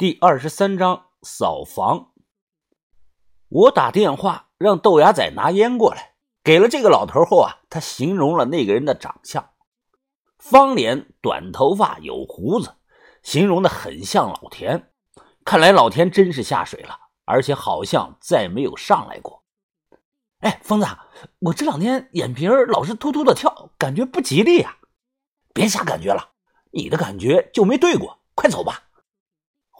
第二十三章扫房。我打电话让豆芽仔拿烟过来，给了这个老头后啊，他形容了那个人的长相：方脸、短头发、有胡子，形容的很像老田。看来老田真是下水了，而且好像再没有上来过。哎，疯子，我这两天眼皮老是突突的跳，感觉不吉利呀！别瞎感觉了，你的感觉就没对过，快走吧。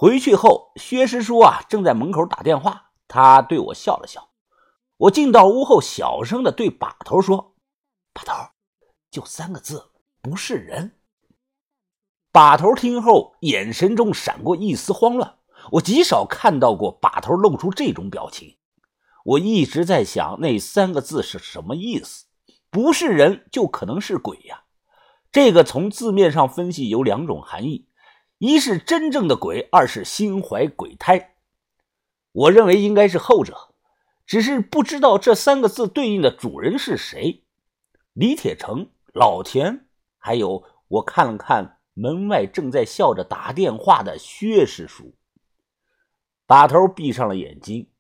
回去后，薛师叔啊正在门口打电话，他对我笑了笑。我进到屋后，小声的对把头说：“把头，就三个字，不是人。”把头听后，眼神中闪过一丝慌乱。我极少看到过把头露出这种表情。我一直在想那三个字是什么意思？不是人，就可能是鬼呀。这个从字面上分析有两种含义。一是真正的鬼，二是心怀鬼胎。我认为应该是后者，只是不知道这三个字对应的主人是谁。李铁成、老田，还有我看了看门外正在笑着打电话的薛师叔。把头闭上了眼睛，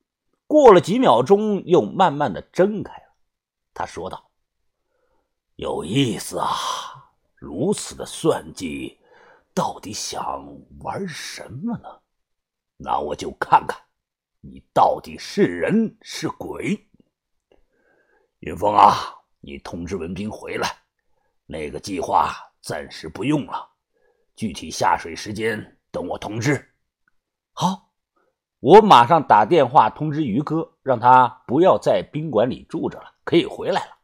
过了几秒钟，又慢慢的睁开了。他说道：“有意思啊，如此的算计。”到底想玩什么呢？那我就看看你到底是人是鬼。云峰啊，你通知文斌回来，那个计划暂时不用了，具体下水时间等我通知。好，我马上打电话通知于哥，让他不要在宾馆里住着了，可以回来了。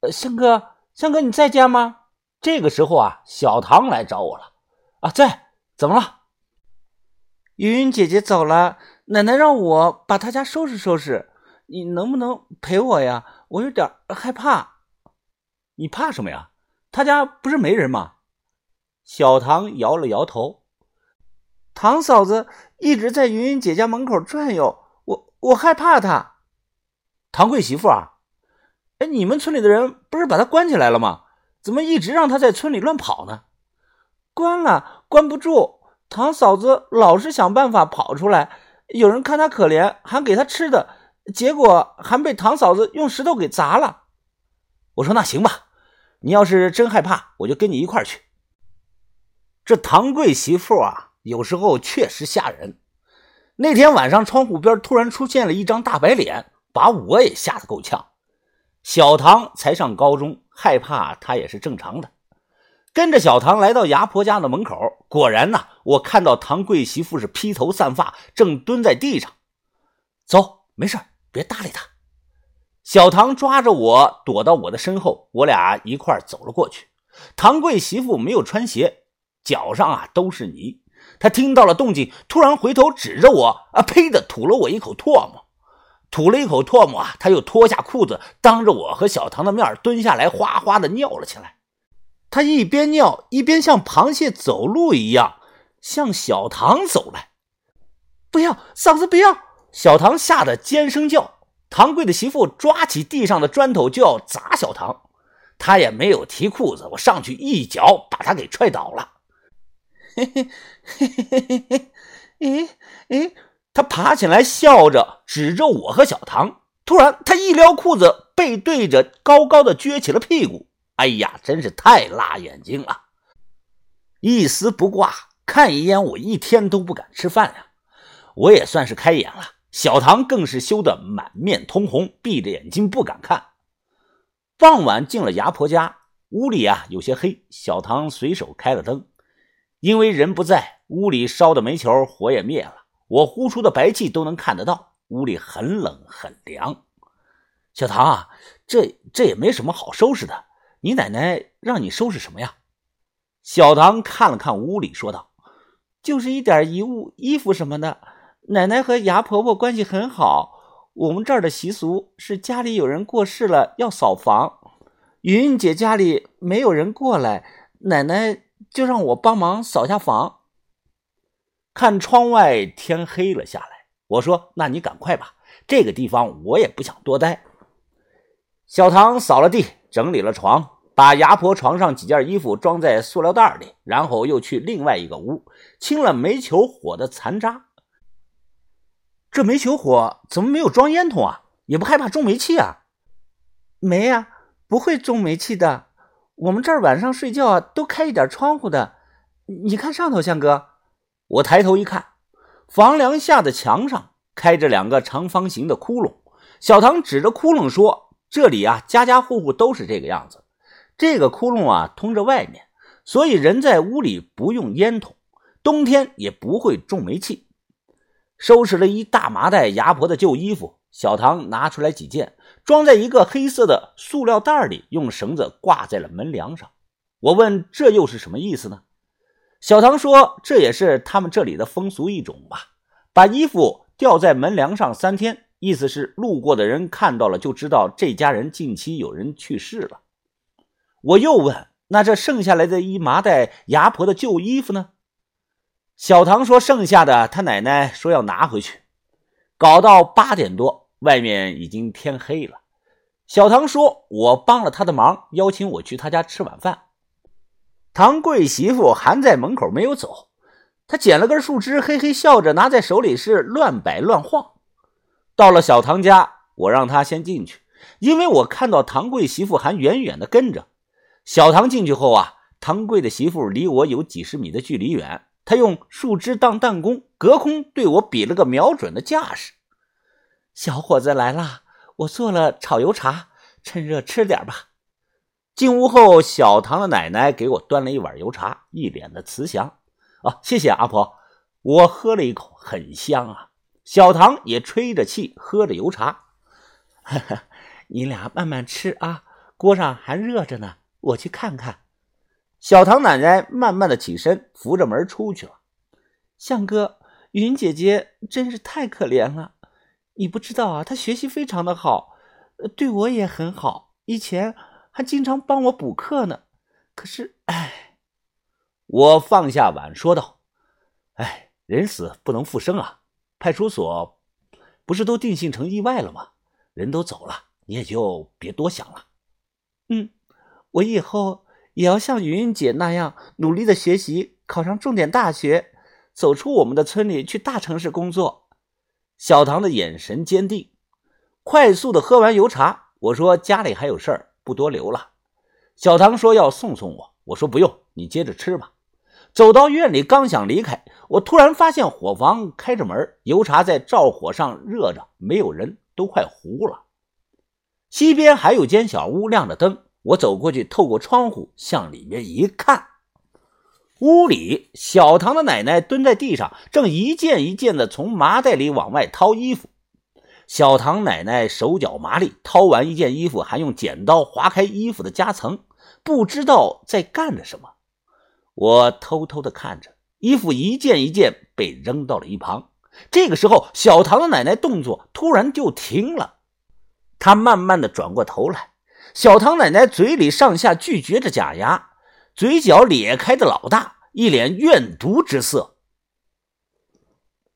呃，香哥，香哥你在家吗？这个时候啊，小唐来找我了。啊，在，怎么了？云云姐姐走了，奶奶让我把她家收拾收拾，你能不能陪我呀？我有点害怕。你怕什么呀？他家不是没人吗？小唐摇了摇头。唐嫂子一直在云云姐家门口转悠，我我害怕她。唐贵媳妇啊？哎，你们村里的人不是把她关起来了吗？怎么一直让他在村里乱跑呢？关了，关不住。唐嫂子老是想办法跑出来，有人看他可怜，还给他吃的，结果还被唐嫂子用石头给砸了。我说那行吧，你要是真害怕，我就跟你一块去。这唐贵媳妇啊，有时候确实吓人。那天晚上，窗户边突然出现了一张大白脸，把我也吓得够呛。小唐才上高中。害怕他也是正常的，跟着小唐来到牙婆家的门口，果然呢，我看到唐贵媳妇是披头散发，正蹲在地上。走，没事别搭理他。小唐抓着我躲到我的身后，我俩一块走了过去。唐贵媳妇没有穿鞋，脚上啊都是泥。她听到了动静，突然回头指着我，啊呸的吐了我一口唾沫。吐了一口唾沫啊，他又脱下裤子，当着我和小唐的面蹲下来，哗哗的尿了起来。他一边尿一边像螃蟹走路一样向小唐走来。不要，嫂子不要！小唐吓得尖声叫。唐贵的媳妇抓起地上的砖头就要砸小唐，他也没有提裤子，我上去一脚把他给踹倒了。嘿嘿嘿嘿嘿嘿，嘿！哎哎。他爬起来，笑着指着我和小唐。突然，他一撩裤子，背对着高高的撅起了屁股。哎呀，真是太辣眼睛了！一丝不挂，看一眼我一天都不敢吃饭呀。我也算是开眼了。小唐更是羞得满面通红，闭着眼睛不敢看。傍晚进了牙婆家，屋里啊有些黑。小唐随手开了灯，因为人不在，屋里烧的煤球火也灭了。我呼出的白气都能看得到，屋里很冷很凉。小唐啊，这这也没什么好收拾的，你奶奶让你收拾什么呀？小唐看了看屋里，说道：“就是一点遗物、衣服什么的。奶奶和牙婆婆关系很好，我们这儿的习俗是家里有人过世了要扫房。云云姐家里没有人过来，奶奶就让我帮忙扫下房。”看窗外，天黑了下来。我说：“那你赶快吧，这个地方我也不想多待。”小唐扫了地，整理了床，把牙婆床上几件衣服装在塑料袋里，然后又去另外一个屋清了煤球火的残渣。这煤球火怎么没有装烟筒啊？也不害怕中煤气啊？没呀，不会中煤气的。我们这儿晚上睡觉啊，都开一点窗户的。你看上头，向哥。我抬头一看，房梁下的墙上开着两个长方形的窟窿。小唐指着窟窿说：“这里啊，家家户户都是这个样子。这个窟窿啊，通着外面，所以人在屋里不用烟筒，冬天也不会中煤气。”收拾了一大麻袋牙婆的旧衣服，小唐拿出来几件，装在一个黑色的塑料袋里，用绳子挂在了门梁上。我问：“这又是什么意思呢？”小唐说：“这也是他们这里的风俗一种吧，把衣服吊在门梁上三天，意思是路过的人看到了就知道这家人近期有人去世了。”我又问：“那这剩下来的一麻袋牙婆的旧衣服呢？”小唐说：“剩下的，他奶奶说要拿回去。”搞到八点多，外面已经天黑了。小唐说：“我帮了他的忙，邀请我去他家吃晚饭。”唐贵媳妇还在门口没有走，她捡了根树枝，嘿嘿笑着拿在手里是乱摆乱晃。到了小唐家，我让他先进去，因为我看到唐贵媳妇还远远的跟着。小唐进去后啊，唐贵的媳妇离我有几十米的距离远。他用树枝当弹弓，隔空对我比了个瞄准的架势。小伙子来啦，我做了炒油茶，趁热吃点吧。进屋后，小唐的奶奶给我端了一碗油茶，一脸的慈祥。啊，谢谢阿婆。我喝了一口，很香啊。小唐也吹着气喝着油茶。哈哈，你俩慢慢吃啊，锅上还热着呢。我去看看。小唐奶奶慢慢的起身，扶着门出去了。向哥，云姐姐真是太可怜了。你不知道啊，她学习非常的好，对我也很好，以前还经常帮我补课呢。可是，哎，我放下碗说道：“哎，人死不能复生啊。派出所不是都定性成意外了吗？人都走了，你也就别多想了。”嗯，我以后。也要像云云姐那样努力的学习，考上重点大学，走出我们的村里去大城市工作。小唐的眼神坚定，快速的喝完油茶。我说家里还有事儿，不多留了。小唐说要送送我，我说不用，你接着吃吧。走到院里，刚想离开，我突然发现火房开着门，油茶在灶火上热着，没有人，都快糊了。西边还有间小屋，亮着灯。我走过去，透过窗户向里面一看，屋里小唐的奶奶蹲在地上，正一件一件的从麻袋里往外掏衣服。小唐奶奶手脚麻利，掏完一件衣服，还用剪刀划开衣服的夹层，不知道在干着什么。我偷偷的看着，衣服一件一件被扔到了一旁。这个时候，小唐的奶奶动作突然就停了，她慢慢的转过头来。小唐奶奶嘴里上下咀嚼着假牙，嘴角咧开的老大，一脸怨毒之色。